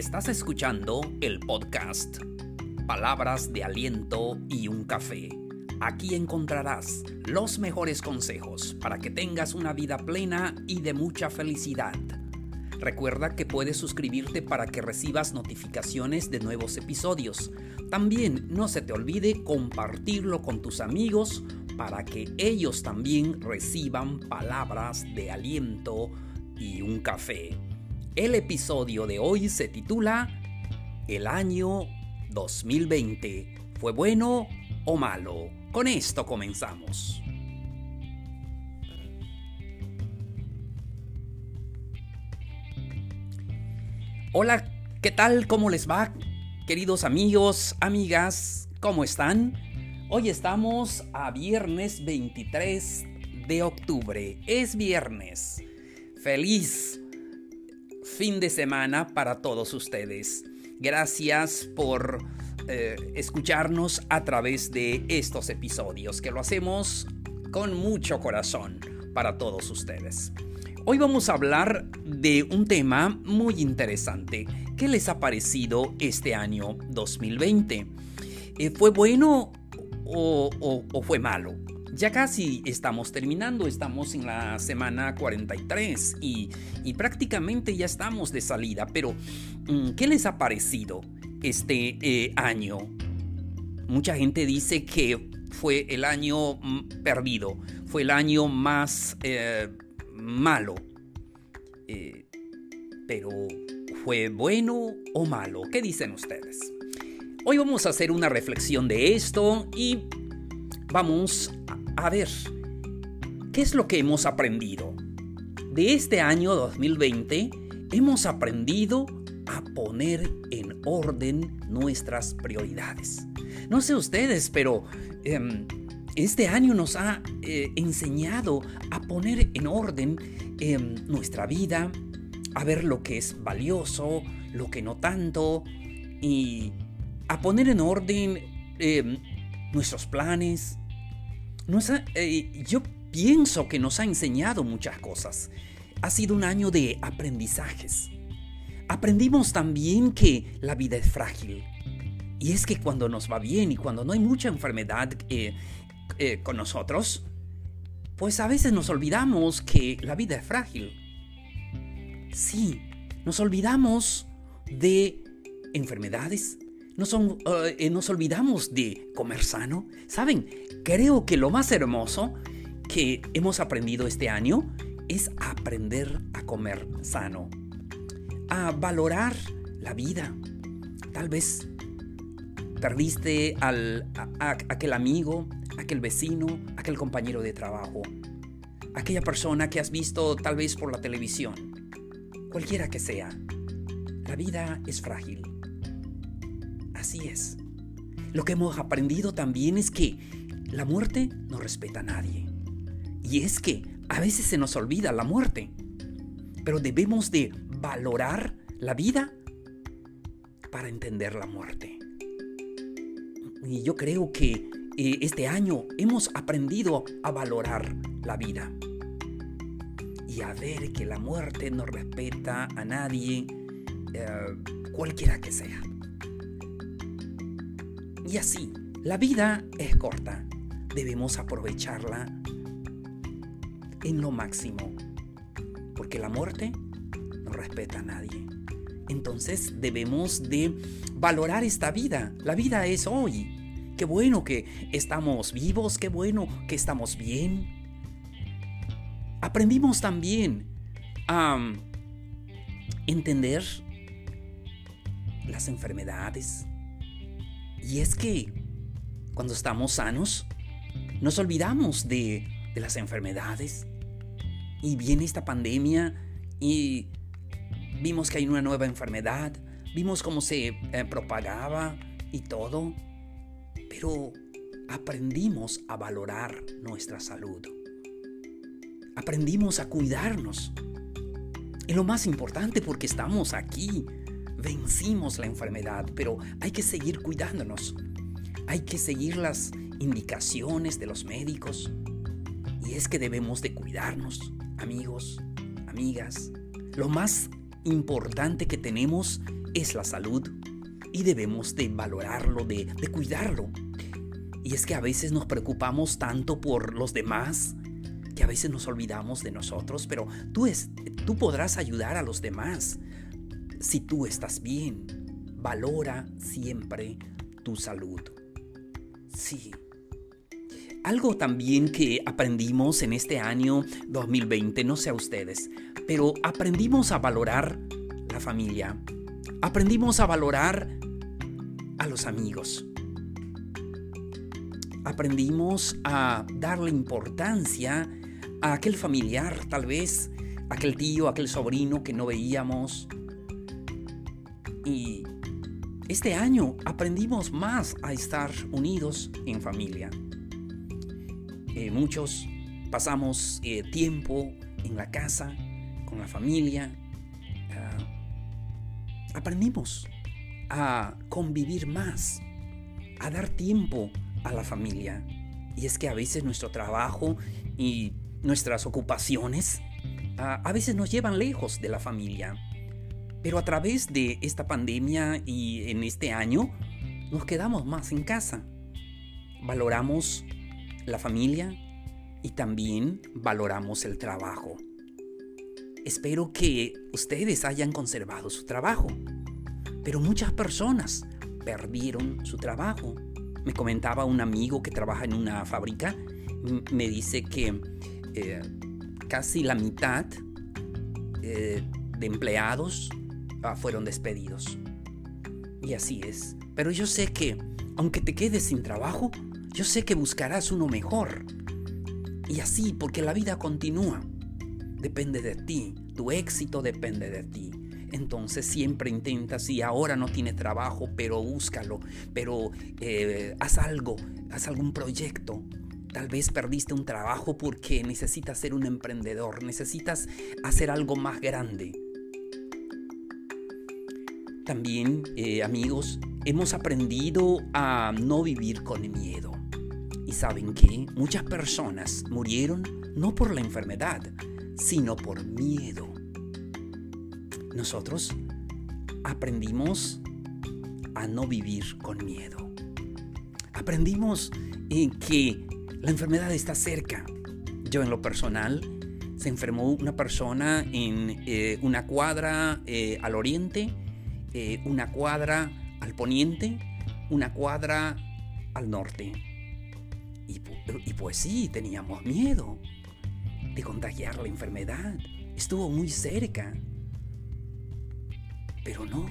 Estás escuchando el podcast Palabras de Aliento y un Café. Aquí encontrarás los mejores consejos para que tengas una vida plena y de mucha felicidad. Recuerda que puedes suscribirte para que recibas notificaciones de nuevos episodios. También no se te olvide compartirlo con tus amigos para que ellos también reciban palabras de aliento y un café. El episodio de hoy se titula El año 2020. ¿Fue bueno o malo? Con esto comenzamos. Hola, ¿qué tal? ¿Cómo les va? Queridos amigos, amigas, ¿cómo están? Hoy estamos a viernes 23 de octubre. Es viernes. Feliz fin de semana para todos ustedes. Gracias por eh, escucharnos a través de estos episodios, que lo hacemos con mucho corazón para todos ustedes. Hoy vamos a hablar de un tema muy interesante. ¿Qué les ha parecido este año 2020? Eh, ¿Fue bueno o, fue malo. Ya casi estamos terminando, estamos en la semana 43 y, prácticamente ya estamos de salida, pero mm, ¿qué les ha parecido este eh, año? Mucha gente dice que fue el año mm, perdido, fue el año más eh, malo. Eh, pero, ¿fue bueno o malo? ¿Qué dicen ustedes? Hoy vamos a hacer una reflexión de esto y vamos a ver qué es lo que hemos aprendido. De este año 2020 hemos aprendido a poner en orden nuestras prioridades. No sé ustedes, pero em, este año nos ha eh, enseñado a poner en orden em, nuestra vida, a ver lo que es valioso, lo que no tanto, y a poner en orden em, nuestros planes. Eh, yo pienso que nos ha enseñado muchas cosas. Ha sido un año de aprendizajes. Aprendimos también que la vida es frágil. Y es que cuando nos va bien y cuando no hay mucha enfermedad eh, eh, con nosotros, pues a veces nos olvidamos que la vida es frágil. Sí, nos olvidamos de enfermedades, eh, nos, olvidamos de comer sano. ¿Saben? Creo que lo más hermoso que hemos aprendido este año es aprender a comer sano, a valorar la vida. Tal vez perdiste a, aquel amigo, aquel vecino, aquel compañero de trabajo, aquella persona que has visto tal vez por la televisión, cualquiera que sea. La vida es frágil Así es. Lo que hemos aprendido también es que la muerte no respeta a nadie. Y es que a veces se nos olvida la muerte. Pero debemos de valorar la vida para entender la muerte. Y yo creo que eh, este año hemos aprendido a valorar la vida. Y a ver que la muerte no respeta a nadie, eh, cualquiera que sea. Y así, la vida es corta. Debemos aprovecharla en lo máximo. Porque la muerte no respeta a nadie. Entonces debemos de valorar esta vida. La vida es hoy. Qué bueno que estamos vivos, qué bueno que estamos bien. Aprendimos también a entender las enfermedades, y es que cuando estamos sanos, nos olvidamos de, las enfermedades. Y viene esta pandemia y vimos que hay una nueva enfermedad, vimos cómo se eh, propagaba y todo, pero aprendimos a valorar nuestra salud. Aprendimos a cuidarnos. Es lo más importante porque estamos aquí vencimos la enfermedad, pero hay que seguir cuidándonos. Hay que seguir las indicaciones de los médicos. Y es que debemos de cuidarnos, amigos, amigas. Lo más importante que tenemos es la salud y debemos de valorarlo, de, cuidarlo. Y es que a veces nos preocupamos tanto por los demás que a veces nos olvidamos de nosotros, pero tú, es, tú podrás ayudar a los demás si tú estás bien. Valora siempre tu salud. Sí. Algo también que aprendimos en este año 2020, no sé a ustedes, pero aprendimos a valorar la familia. Aprendimos a valorar a los amigos. Aprendimos a darle importancia a aquel familiar, tal vez, aquel tío, aquel sobrino que no veíamos. Y este año aprendimos más a estar unidos en familia. Eh, muchos pasamos eh, tiempo en la casa, con la familia. Ah, aprendimos a convivir más, a dar tiempo a la familia. Y es que a veces nuestro trabajo y nuestras ocupaciones ah, a veces nos llevan lejos de la familia. Pero a través de esta pandemia y en este año nos quedamos más en casa. Valoramos la familia y también valoramos el trabajo. Espero que ustedes hayan conservado su trabajo, pero muchas personas perdieron su trabajo. Me comentaba un amigo que trabaja en una fábrica, me dice que eh, casi la mitad eh, de empleados ah, fueron despedidos. Y así es. Pero yo sé que, aunque te quedes sin trabajo, yo sé que buscarás uno mejor. Y así, porque la vida continúa. Depende de ti. Tu éxito depende de ti. Entonces siempre intenta, si ahora no tienes trabajo, pero búscalo, pero eh, haz algo, haz algún proyecto, Tal vez perdiste un trabajo porque necesitas ser un emprendedor, necesitas hacer algo más grande. También, eh, amigos, hemos aprendido a no vivir con miedo. Y saben que muchas personas murieron no por la enfermedad, sino por miedo. Nosotros aprendimos a no vivir con miedo. Aprendimos en que la enfermedad está cerca. Yo en lo personal, se enfermó una persona en eh, una cuadra eh, al oriente, eh, una cuadra al poniente, una cuadra al norte. Y, y pues sí, teníamos miedo de contagiar la enfermedad. Estuvo muy cerca. Pero no,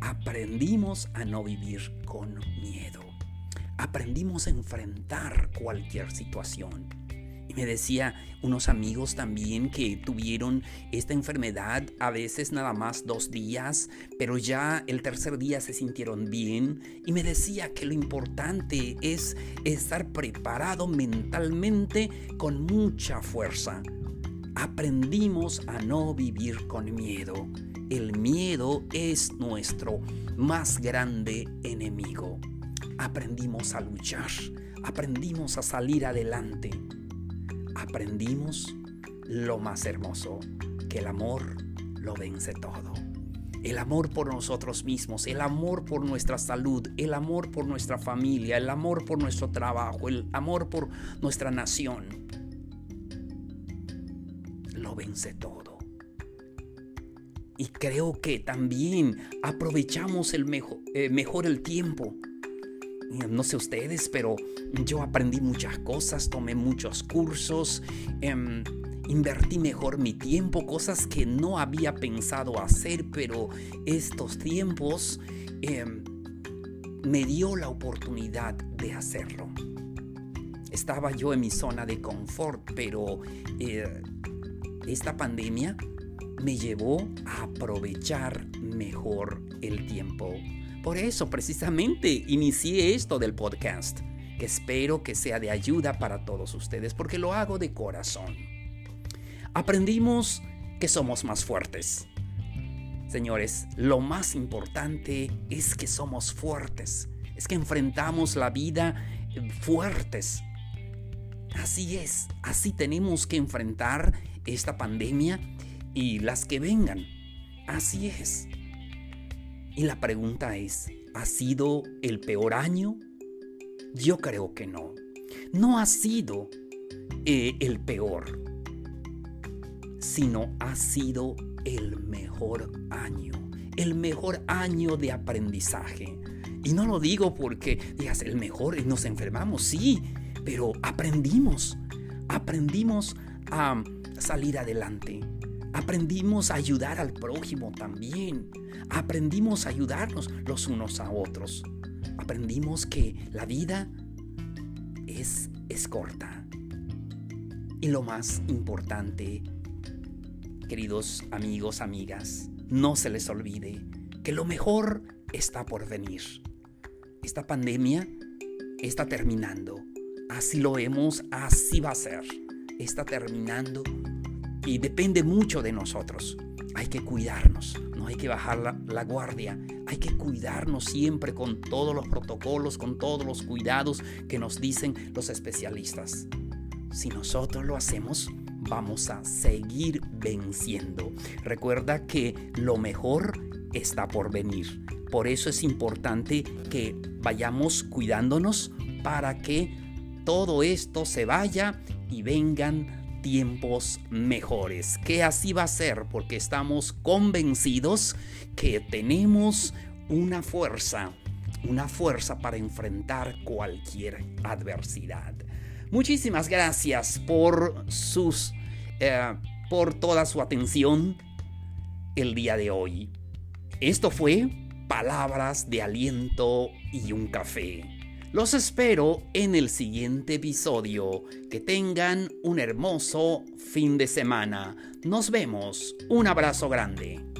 aprendimos a no vivir con miedo aprendimos a enfrentar cualquier situación. Me decía unos amigos también que tuvieron esta enfermedad a veces nada más dos días, pero ya el tercer día se sintieron bien. Y me decía que lo importante es estar preparado mentalmente con mucha fuerza. Aprendimos a no vivir con miedo. El miedo es nuestro más grande enemigo aprendimos a luchar, aprendimos a salir adelante, aprendimos lo más hermoso, que el amor lo vence todo. El amor por nosotros mismos, el amor por nuestra salud, el amor por nuestra familia, el amor por nuestro trabajo, el amor por nuestra nación. Lo vence todo. Y creo que también aprovechamos el eh, mejor el tiempo no sé ustedes, pero yo aprendí muchas cosas, tomé muchos cursos, em, invertí mejor mi tiempo, cosas que no había pensado hacer, pero estos tiempos em, me dio la oportunidad de hacerlo. Estaba yo en mi zona de confort, pero eh, esta pandemia me llevó a aprovechar mejor el tiempo por eso precisamente inicié esto del podcast, que espero que sea de ayuda para todos ustedes, porque lo hago de corazón. Aprendimos que somos más fuertes. Señores, lo más importante es que somos fuertes, es que enfrentamos la vida fuertes. Así es, así tenemos que enfrentar esta pandemia y las que vengan. Así es. Y la pregunta es, ¿ha sido el peor año? Yo creo que no. No ha sido eh, el peor, sino ha sido el mejor año, el mejor año de aprendizaje. Y no lo digo porque digas el mejor nos enfermamos, sí, pero aprendimos, aprendimos a salir adelante. Aprendimos a ayudar al prójimo también. Aprendimos a ayudarnos los unos a otros. Aprendimos que la vida es, corta. Y lo más importante, queridos amigos, amigas, no se les olvide que lo mejor está por venir. Esta pandemia está terminando. Así lo vemos, así va a ser. Está terminando y depende mucho de nosotros. Hay que cuidarnos, no hay que bajar la, guardia, hay que cuidarnos siempre con todos los protocolos, con todos los cuidados que nos dicen los especialistas. Si nosotros lo hacemos, vamos a seguir venciendo. Recuerda que lo mejor está por venir. Por eso es importante que vayamos cuidándonos para que todo esto se vaya y vengan tiempos mejores. Que así va a ser porque estamos convencidos que tenemos una fuerza, una fuerza para enfrentar cualquier adversidad. Muchísimas gracias por sus eh, por toda su atención el día de hoy. Esto fue Palabras de Aliento y un Café. Los espero en el siguiente episodio. Que tengan un hermoso fin de semana. Nos vemos. Un abrazo grande.